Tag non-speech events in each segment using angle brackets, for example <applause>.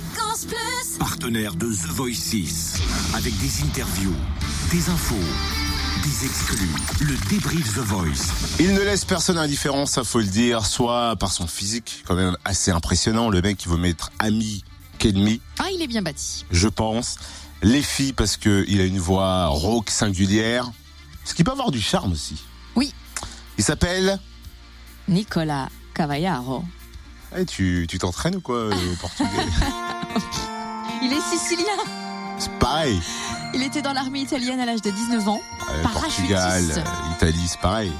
Fréquence Plus Partenaire de The Voice 6. Avec des interviews, des infos, des exclus. Le débrief The Voice. Il ne laisse personne indifférent, ça faut le dire, soit par son physique, quand même assez impressionnant, le mec qui veut mettre ami qu'ennemi, Ah, il est bien bâti. je pense. Les filles parce que il a une voix rauque, singulière, ce qui peut avoir du charme aussi. Oui. Il s'appelle Nicolas Cavallaro. Eh, tu tu t'entraînes ou quoi euh, au portugais? <laughs> Il est sicilien. C'est pareil. Il était dans l'armée italienne à l'âge de 19 ans. Euh. Portugal, Italie, c'est pareil.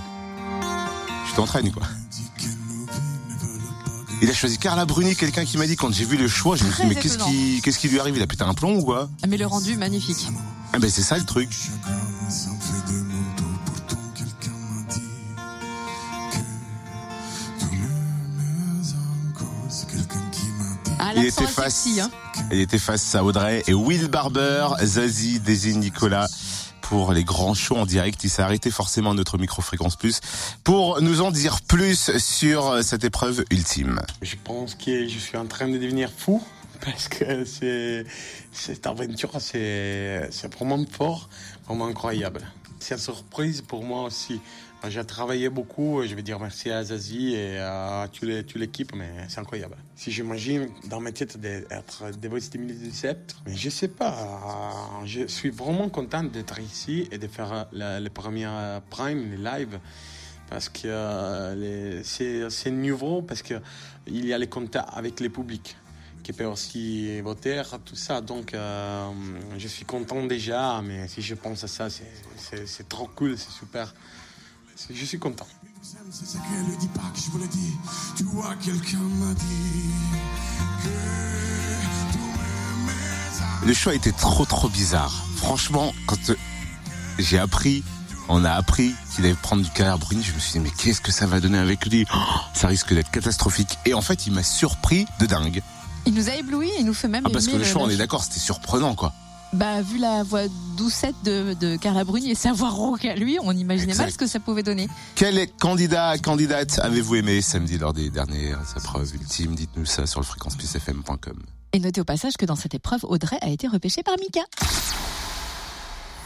Tu t'entraînes quoi? Il a choisi Carla Bruni, quelqu'un qui m'a dit quand j'ai vu le choix, je me suis dit mais qu'est-ce qui qu'est-ce qui lui arrive? Il a pété un plomb ou quoi? Mais le rendu magnifique. Ah ben c'est ça le truc. Il l'accent était face, sexy, hein. il était face à Audrey et Will Barber, Zazie désigne Nicolas pour les grands shows en direct. Il s'est arrêté forcément à notre micro-fréquence plus pour nous en dire plus sur euh, cette épreuve ultime. Je pense que je suis en train de devenir fou <laughs> parce que c'est, cette aventure, c'est, c'est vraiment fort, vraiment incroyable. C'est une surprise pour moi aussi. J'ai travaillé beaucoup, je vais dire merci à Zazie et à toute l'équipe, mais c'est incroyable. Si j'imagine dans ma tête d'être The Voice 2017, mais je sais pas, je suis vraiment content d'être ici et de faire les premières prime, les lives parce que euh, c'est nouveau parce que il y a les contacts avec le public qui peut aussi voter tout ça donc euh, je suis content déjà mais si je pense à ça c'est- trop cool c'est super je suis content C'est ça qu'elle ne dit pas que je vous le dis. Tu vois, quelqu'un m'a dit que tous mes Le choix était trop trop bizarre. Franchement, quand j'ai appris, on a appris qu'il allait prendre du Carla Bruni, je me suis dit mais qu'est-ce que ça va donner avec lui? Oh, Ça risque d'être catastrophique. Et en fait, il m'a surpris de dingue. Il nous a éblouis, il nous fait même Ah, parce que le choix, on est d'accord, c'était surprenant quoi. Bah, vu la voix doucette de, de Carla Bruni et sa voix rauque à lui, on imaginait Exact. mal ce que ça pouvait donner. Quel candidat, candidate avez-vous aimé samedi lors des dernières épreuves ultimes? Dites-nous ça sur le fréquenceplusfm.com. Et notez au passage que dans cette épreuve, Audrey a été repêchée par Mika.